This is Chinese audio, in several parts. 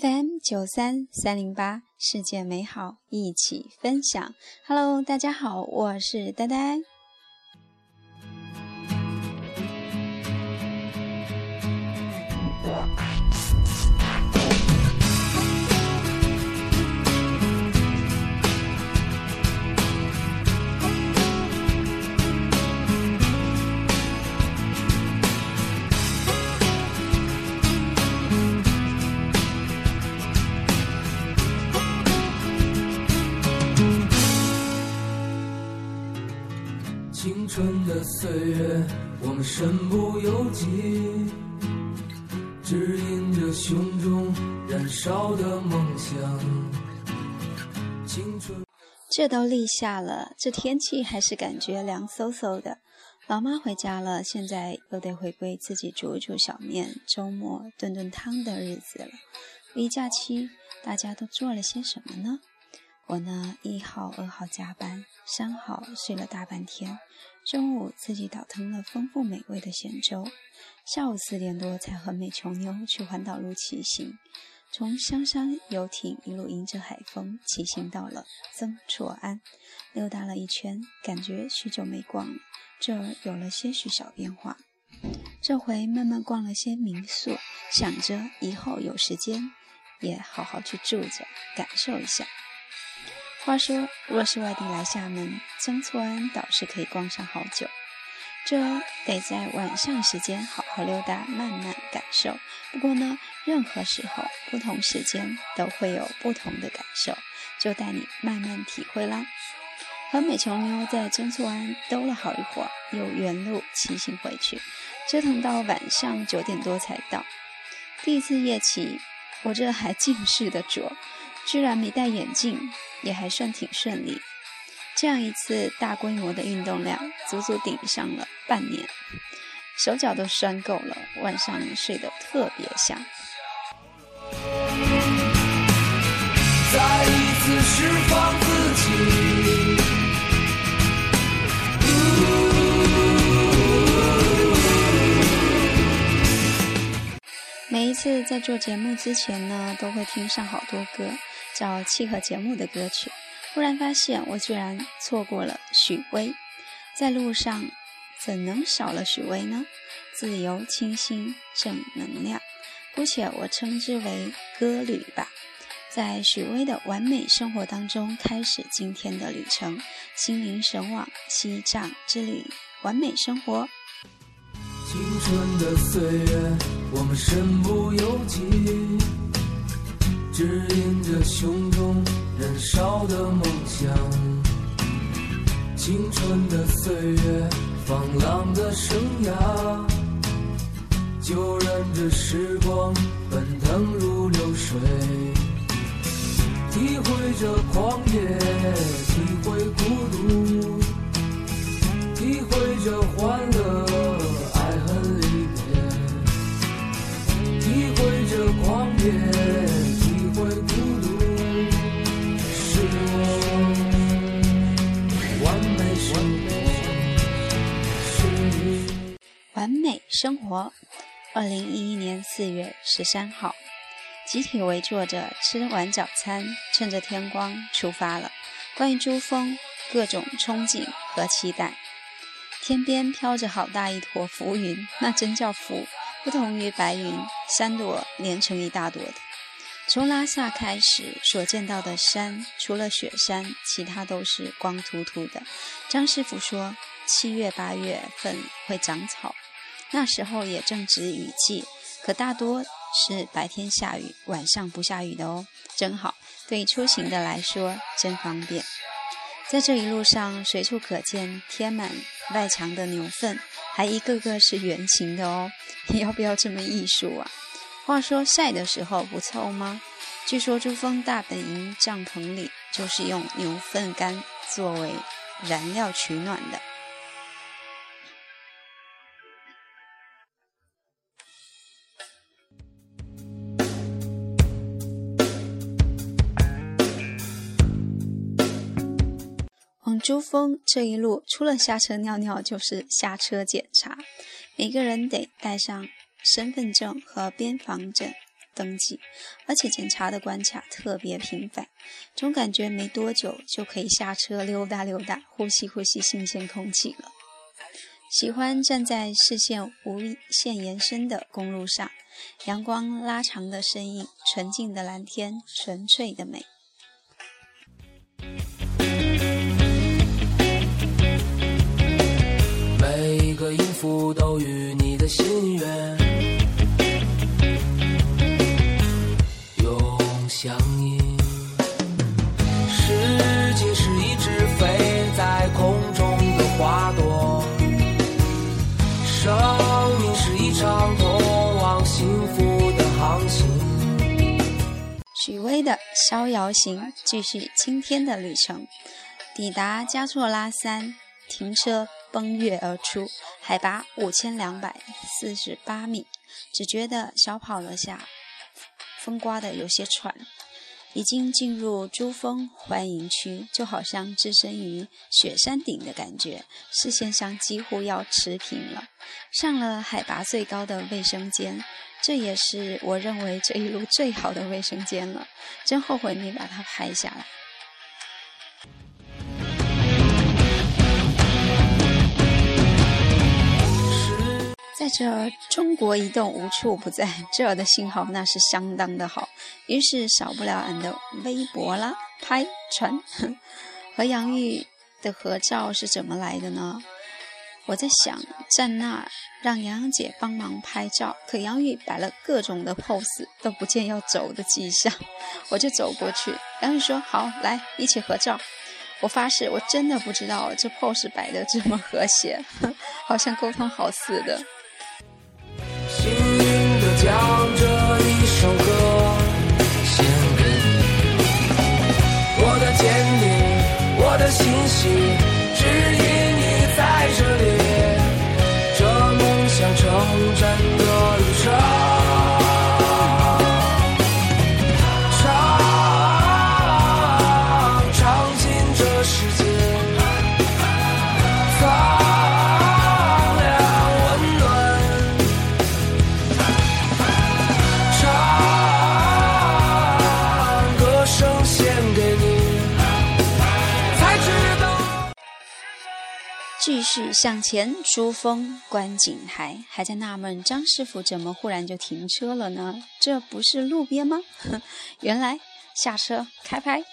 FM 九三三零八，世界美好一起分享。Hello，大家好，我是呆呆。青春的岁月，我们身不由己，指引着胸中燃烧的梦想。青春，这都立夏了，这天气还是感觉凉飕飕的。老妈回家了，现在又得回归自己煮煮小面、周末炖炖汤的日子了。离假期，大家都做了些什么呢？我呢，一号、二号加班，三号睡了大半天，中午自己倒腾了丰富美味的咸粥，下午四点多才和美琼妞去环岛路骑行，从香山游艇一路迎着海风骑行到了曾厝垵，溜达了一圈，感觉许久没逛了，这儿有了些许小变化。这回慢慢逛了些民宿，想着以后有时间也好好去住着，感受一下。话说，若是外地来厦门，曾厝垵倒是可以逛上好久。这得在晚上时间好好溜达，慢慢感受。不过呢，任何时候、不同时间都会有不同的感受，就带你慢慢体会啦。和美琼妞在曾厝垵兜了好一会儿，又原路骑行回去，折腾到晚上九点多才到。第一次夜骑，我这还近视的拙。居然没戴眼镜，也还算挺顺利。这样一次大规模的运动量，足足顶上了半年，手脚都酸够了，晚上睡得特别香。再一次释放自己。每一次在做节目之前呢，都会听上好多歌。找契合节目的歌曲，忽然发现我居然错过了许巍。在路上怎能少了许巍呢？自由、清新、正能量，姑且我称之为歌旅吧。在许巍的完美生活当中，开始今天的旅程，心灵神往西藏之旅，完美生活。青春的岁月，我们身不由己。指引着胸中燃烧的梦想，青春的岁月，放浪的生涯，就任这时光奔腾如流水，体会着狂野，体会孤独，体会着欢乐，爱恨离别，体会着狂野。美生活，二零一一年四月十三号，集体围坐着吃完早餐，趁着天光出发了。关于珠峰，各种憧憬和期待。天边飘着好大一坨浮云，那真叫浮，不同于白云，三朵连成一大朵的。从拉萨开始所见到的山，除了雪山，其他都是光秃秃的。张师傅说，七月八月份会长草。那时候也正值雨季，可大多是白天下雨，晚上不下雨的哦，真好，对出行的来说真方便。在这一路上，随处可见贴满外墙的牛粪，还一个个是圆形的哦，你 要不要这么艺术啊？话说晒的时候不臭吗？据说珠峰大本营帐篷里就是用牛粪干作为燃料取暖的。珠峰这一路，除了下车尿尿，就是下车检查。每个人得带上身份证和边防证，登记，而且检查的关卡特别频繁，总感觉没多久就可以下车溜达溜达，呼吸呼吸新鲜空气了。喜欢站在视线无限延伸的公路上，阳光拉长的身影，纯净的蓝天，纯粹的美。都与你的心愿永相依。时间是一只飞在空中的花朵，生命是一场通往幸福的航行。许巍的《逍遥行》继续今天的旅程，抵达加措拉山，停车奔月而出，海拔五千两百四十八米，只觉得小跑了下，风刮得有些喘。已经进入珠峰欢迎区，就好像置身于雪山顶的感觉，视线上几乎要持平了。上了海拔最高的卫生间，这也是我认为这一路最好的卫生间了，真后悔没把它拍下来。在这中国移动无处不在，这儿的信号那是相当的好，于是少不了俺的微博啦、拍传。和杨玉的合照是怎么来的呢？我在想，站那让杨洋姐帮忙拍照，可杨玉摆了各种的 pose，都不见要走的迹象。我就走过去，杨玉说：“好，来一起合照。”我发誓，我真的不知道这 pose 摆的这么和谐，好像沟通好似的。幸运续向前，珠峰观景台，还在纳闷张师傅怎么忽然就停车了呢？这不是路边吗？原来下车开拍，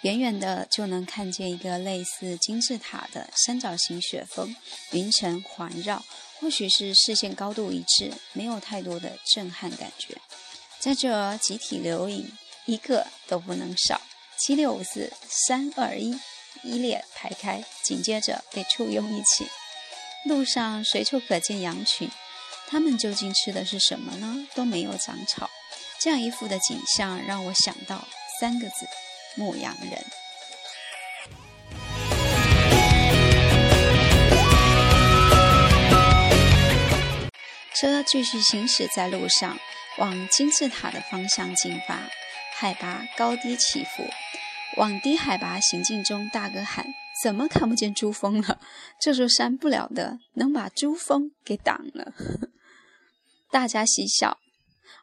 远远的就能看见一个类似金字塔的三角形雪峰，云层环绕，或许是视线高度一致，没有太多的震撼感觉。在这集体留影，一个都不能少。七六五四三二一，一列排开，紧接着被簇拥一起。路上随处可见羊群，它们究竟吃的是什么呢？都没有长草。这样一幅的景象让我想到三个字：牧羊人。车继续行驶在路上，往金字塔的方向进发。海拔高低起伏，往低海拔行进中，大哥喊：“怎么看不见珠峰了？这座山不了得，能把珠峰给挡了。”大家嬉笑。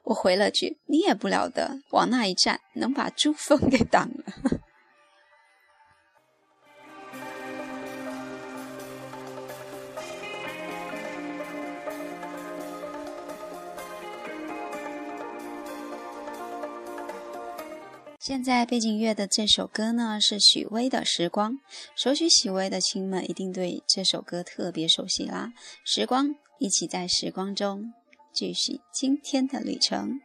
我回了句：“你也不了得，往那一站，能把珠峰给挡了。”现在背景乐的这首歌呢，是许巍的《时光》。熟悉许巍的亲们一定对这首歌特别熟悉啦。时光，一起在时光中继续今天的旅程。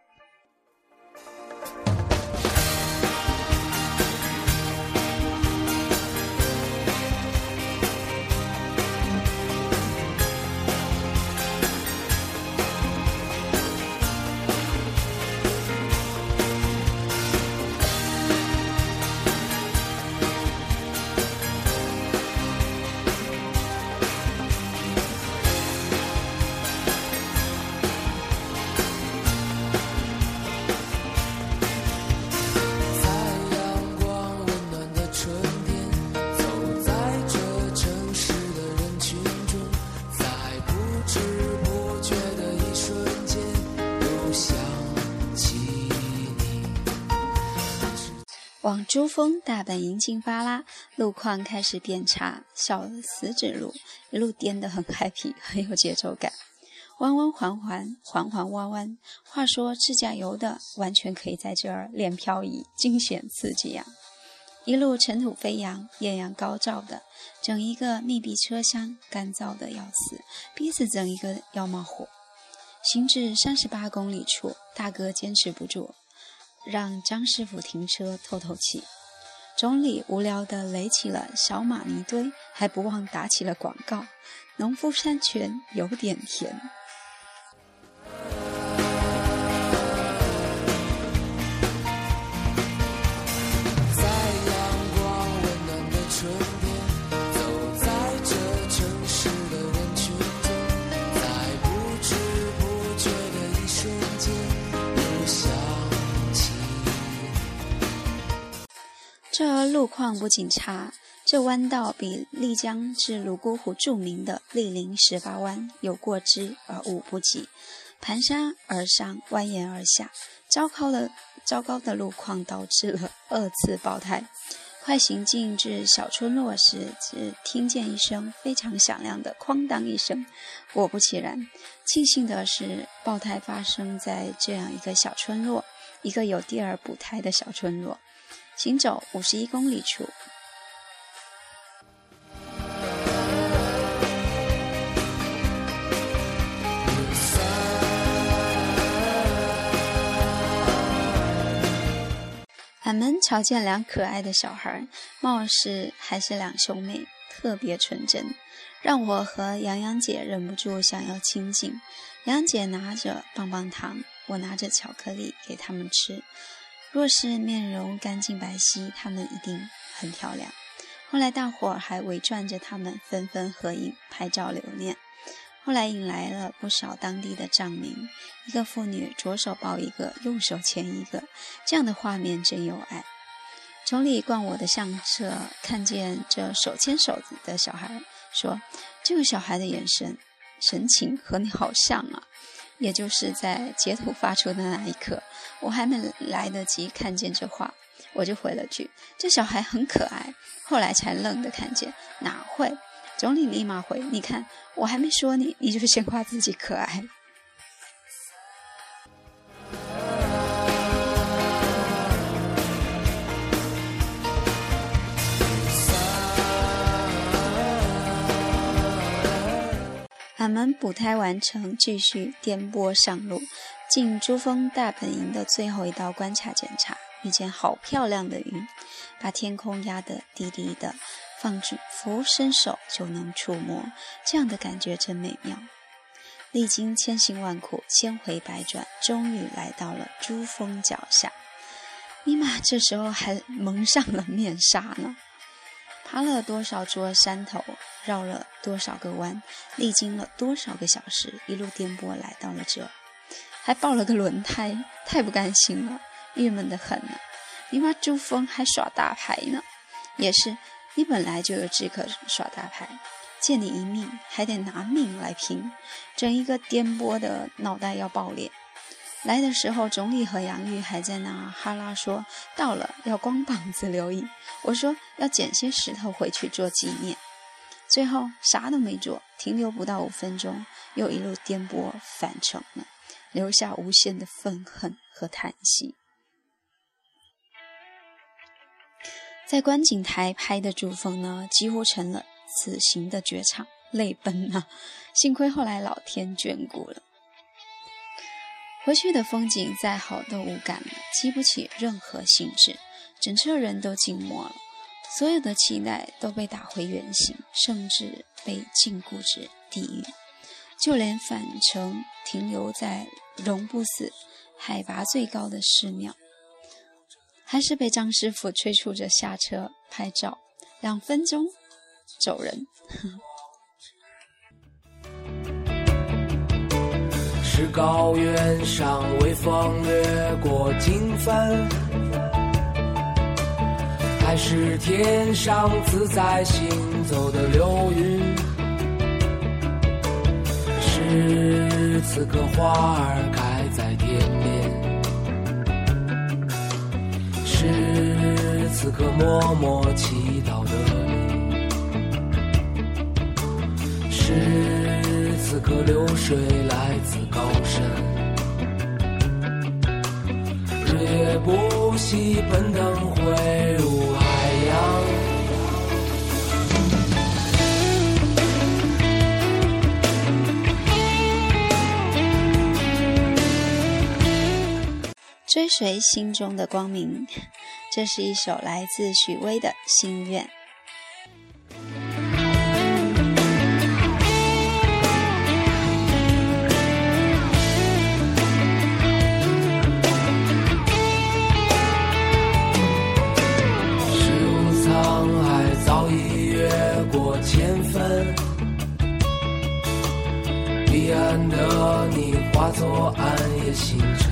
珠峰大本营进发啦，路况开始变差，小死指路一路颠得很 happy，很有节奏感，弯弯环环，环环弯弯。话说自驾游的完全可以在这儿练漂移，惊险刺激呀！一路尘土飞扬，艳阳高照的，整一个密闭车厢干燥的要死，鼻子整一个要冒火。行至三十八公里处，大哥坚持不住。让张师傅停车透透气。总理无聊地垒起了小马泥堆，还不忘打起了广告：“农夫山泉有点甜。”这路况不仅差，这弯道比丽江至泸沽湖著名的丽林十八弯有过之而无不及，盘山而上，蜿蜒而下，糟糕的糟糕的路况导致了二次爆胎。快行进至小村落时，只听见一声非常响亮的“哐当”一声。果不其然，庆幸的是，爆胎发生在这样一个小村落，一个有第二补胎的小村落。行走五十一公里处，俺们瞧见两可爱的小孩，貌似还是两兄妹，特别纯真，让我和洋洋姐忍不住想要亲近。洋姐拿着棒棒糖，我拿着巧克力给他们吃。若是面容干净白皙，他们一定很漂亮。后来大伙儿还围转着他们，纷纷合影拍照留念。后来引来了不少当地的藏民，一个妇女左手抱一个，右手牵一个，这样的画面真有爱。从里逛我的相册，看见这手牵手的小孩，说：“这个小孩的眼神、神情和你好像啊。”也就是在截图发出的那一刻，我还没来得及看见这话，我就回了句：“这小孩很可爱。”后来才愣的看见，哪会？总理立马回：“你看，我还没说你，你就先夸自己可爱。”俺们补胎完成，继续颠簸上路。进珠峰大本营的最后一道关卡检查，遇见好漂亮的云，把天空压得低低的，放俯伸手就能触摸，这样的感觉真美妙。历经千辛万苦，千回百转，终于来到了珠峰脚下。尼玛，这时候还蒙上了面纱呢。爬了多少座山头，绕了多少个弯，历经了多少个小时，一路颠簸来到了这，还爆了个轮胎，太不甘心了，郁闷的很呢。你妈珠峰还耍大牌呢，也是，你本来就有资格耍大牌，借你一命，还得拿命来拼，整一个颠簸的脑袋要爆裂。来的时候，总理和杨玉还在那哈拉说到了要光膀子留影，我说要捡些石头回去做纪念。最后啥都没做，停留不到五分钟，又一路颠簸返程了，留下无限的愤恨和叹息。在观景台拍的珠峰呢，几乎成了此行的绝唱，泪奔啊！幸亏后来老天眷顾了。回去的风景再好都无感了，激不起任何兴致，整车人都静默了，所有的期待都被打回原形，甚至被禁锢至地狱。就连返程停留在绒布寺海拔最高的寺庙，还是被张师傅催促着下车拍照，两分钟走人。是高原上微风掠过金帆，还是天上自在行走的流云？是此刻花儿开在天边，是此刻默默祈祷的此刻流水来自高山。日夜不息奔腾汇入海洋。追随心中的光明，这是一首来自许巍的心愿。彼岸的你化作暗夜星辰，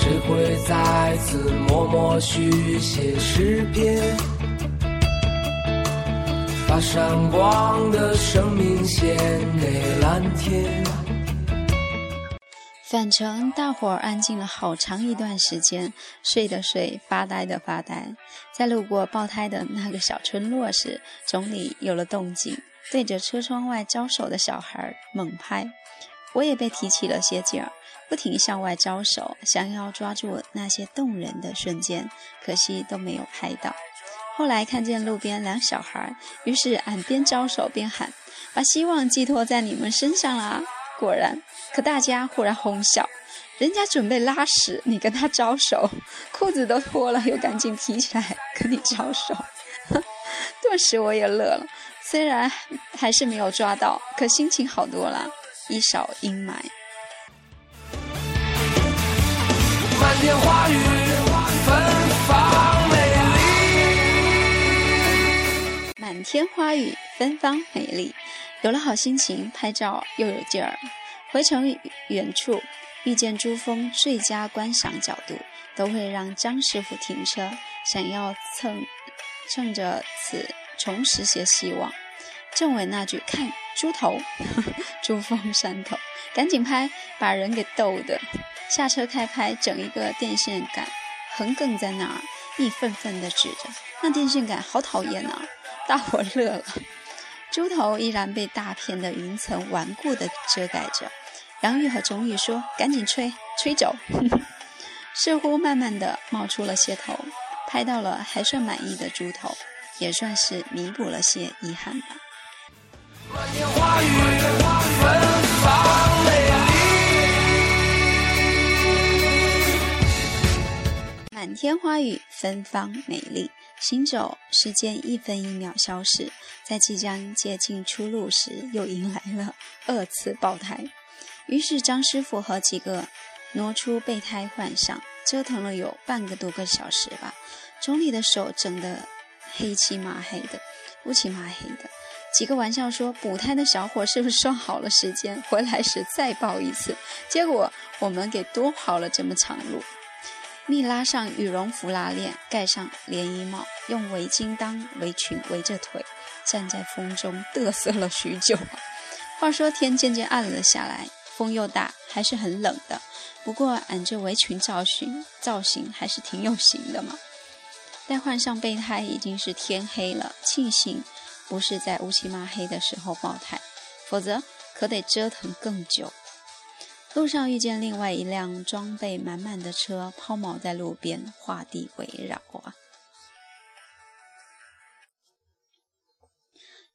谁会在此默默续写诗篇？把闪光的生命献给蓝天。返程，大伙儿安静了好长一段时间，睡的睡，发呆的发呆。在路过爆胎的那个小村落时，总理有了动静。对着车窗外招手的小孩猛拍，我也被提起了些劲儿，不停向外招手，想要抓住那些动人的瞬间，可惜都没有拍到。后来看见路边两小孩，于是俺边招手边喊：“把希望寄托在你们身上啦！”果然，可大家忽然哄笑：“人家准备拉屎，你跟他招手，裤子都脱了，又赶紧提起来跟你招手。”顿时我也乐了。虽然还是没有抓到，可心情好多了，一扫阴霾。满天花雨芬芳美丽，满天花雨芬芳美丽，有了好心情，拍照又有劲儿。回程远处遇见珠峰，最佳观赏角度都会让张师傅停车，想要蹭蹭着此。重拾些希望。政委那句“看猪头 珠峰山头”，赶紧拍，把人给逗的。下车开拍，整一个电线杆横亘在那儿，一愤愤地指着那电线杆，好讨厌啊！大伙乐了。猪头依然被大片的云层顽固地遮盖着。杨玉和钟玉说：“赶紧吹，吹走。”似乎慢慢地冒出了些头，拍到了还算满意的猪头。也算是弥补了些遗憾吧。满天花雨芬芳美丽，满天花雨芬芳美丽。行走，时间一分一秒消逝，在即将接近出路时，又迎来了二次爆胎。于是张师傅和几个挪出备胎换上，折腾了有半个多个小时吧。总理的手整的。黑漆麻黑的，乌漆麻黑的，几个玩笑说补胎的小伙是不是算好了时间，回来时再报一次？结果我们给多跑了这么长路。密拉上羽绒服拉链，盖上连衣帽，用围巾当围裙围着腿，站在风中嘚瑟了许久。话说天渐渐暗了下来，风又大，还是很冷的。不过俺这围裙造型造型还是挺有型的嘛。待换上备胎，已经是天黑了。庆幸不是在乌漆嘛黑的时候爆胎，否则可得折腾更久。路上遇见另外一辆装备满满的车，抛锚在路边，画地为绕啊！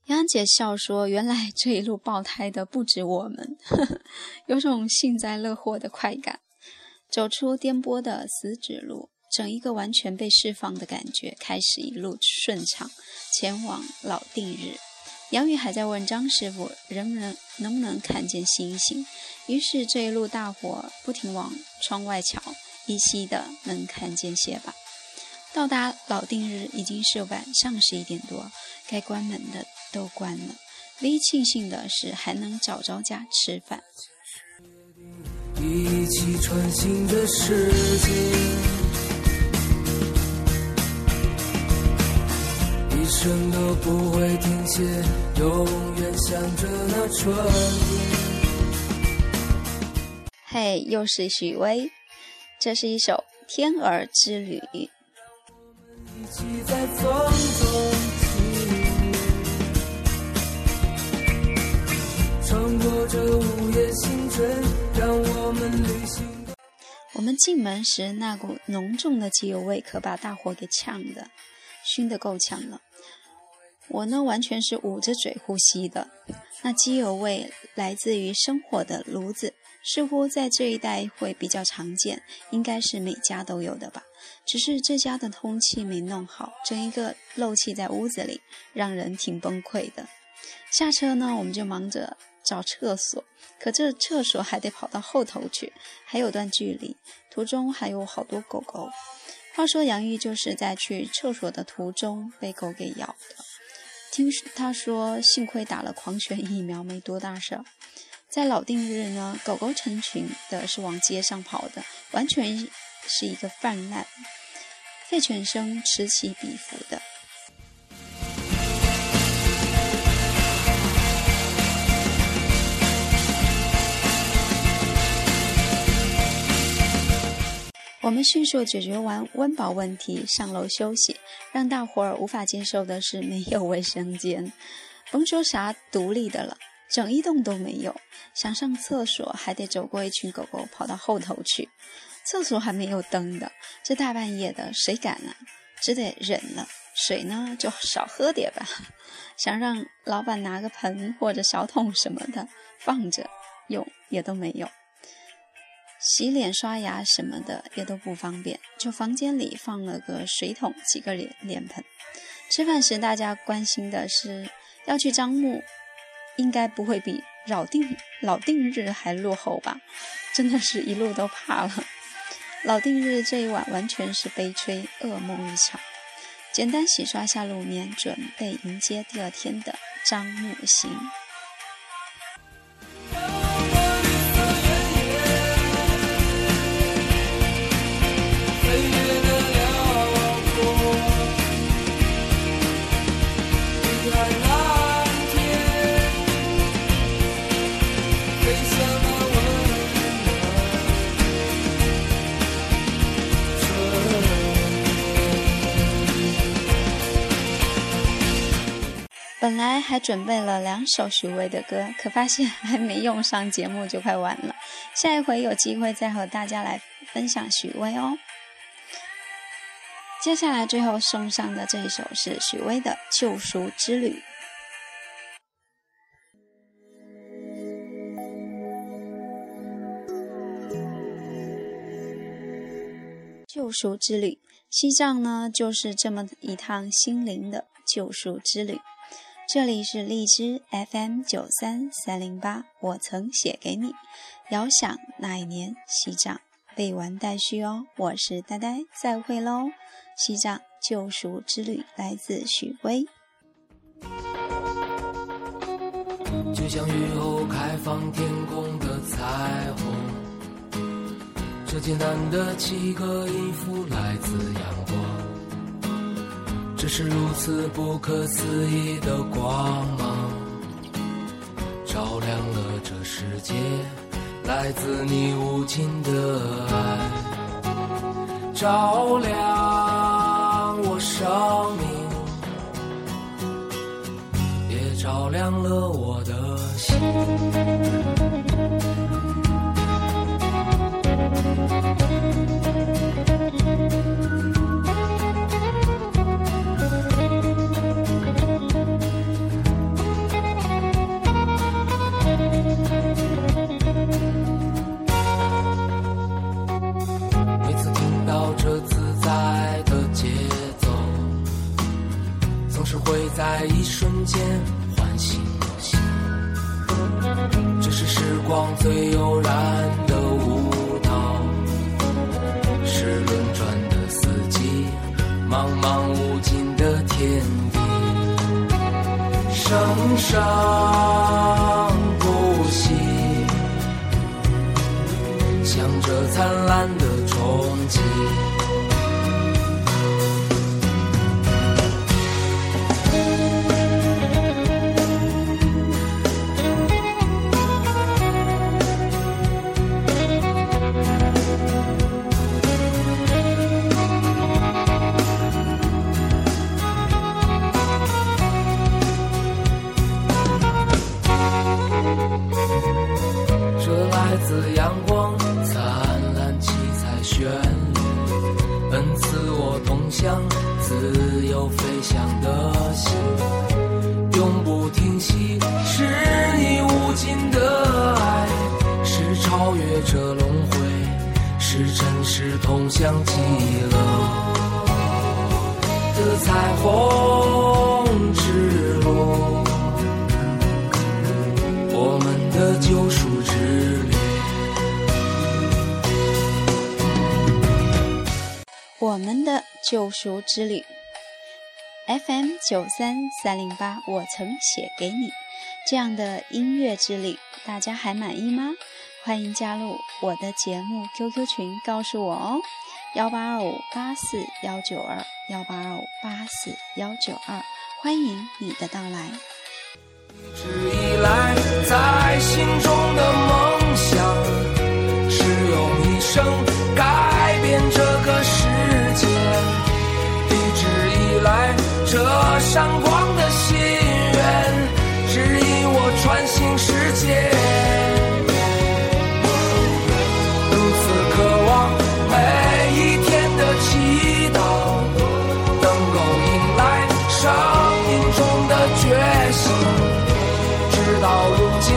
杨姐笑说：“原来这一路爆胎的不止我们，呵 呵有种幸灾乐祸的快感。”走出颠簸的死指路。整一个完全被释放的感觉，开始一路顺畅，前往老定日。杨宇还在问张师傅，能不能能不能看见星星？于是这一路大伙不停往窗外瞧，依稀的能看见些吧。到达老定日已经是晚上十一点多，该关门的都关了。唯一庆幸的是还能找着家吃饭。一起穿行的世界。生都不会停歇，永远想着那春嘿，又是许巍，这是一首天鹅之旅》。我们进门时，那股浓重的机油味可把大伙给呛的，熏得够呛了。我呢，完全是捂着嘴呼吸的。那机油味来自于生火的炉子，似乎在这一带会比较常见，应该是每家都有的吧。只是这家的通气没弄好，整一个漏气在屋子里，让人挺崩溃的。下车呢，我们就忙着找厕所，可这厕所还得跑到后头去，还有段距离，途中还有好多狗狗。话说杨玉就是在去厕所的途中被狗给咬的。听他说，幸亏打了狂犬疫苗，没多大事儿。在老定日呢，狗狗成群的是往街上跑的，完全是一个泛滥，吠犬声此起彼伏的。我们迅速解决完温饱问题，上楼休息。让大伙儿无法接受的是没有卫生间，甭说啥独立的了，整一栋都没有。想上厕所还得走过一群狗狗，跑到后头去。厕所还没有灯的，这大半夜的谁敢啊？只得忍了。水呢就少喝点吧。想让老板拿个盆或者小桶什么的放着用，也都没有。洗脸、刷牙什么的也都不方便，就房间里放了个水桶、几个脸脸盆。吃饭时大家关心的是要去樟木，应该不会比老定老定日还落后吧？真的是一路都怕了。老定日这一晚完全是悲催噩梦一场。简单洗刷下路面，准备迎接第二天的樟木行。本来还准备了两首许巍的歌，可发现还没用上节目就快完了。下一回有机会再和大家来分享许巍哦。接下来最后送上的这一首是许巍的《救赎之旅》。救赎之旅，西藏呢就是这么一趟心灵的救赎之旅。这里是荔枝 FM 九三三零八，我曾写给你。遥想那一年，西藏未完待续哦。我是呆呆，再会喽。西藏救赎之旅来自许巍。就像雨后开放天空的彩虹，这简单的七个音符来自阳光。是如此不可思议的光芒，照亮了这世界，来自你无尽的爱，照亮我生命，也照亮了我的救赎之旅，FM 九三三零八，我曾写给你这样的音乐之旅，大家还满意吗？欢迎加入我的节目 QQ 群，告诉我哦，幺八二五八四幺九二幺八二五八四幺九二，欢迎你的到来。一直以来，在心中的梦这闪光的心愿指引我穿行世界。如此渴望每一天的祈祷，能够迎来生命中的觉醒。直到如今，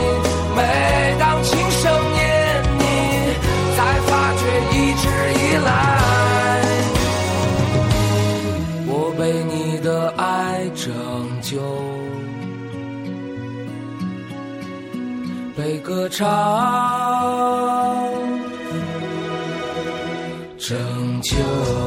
歌唱拯救。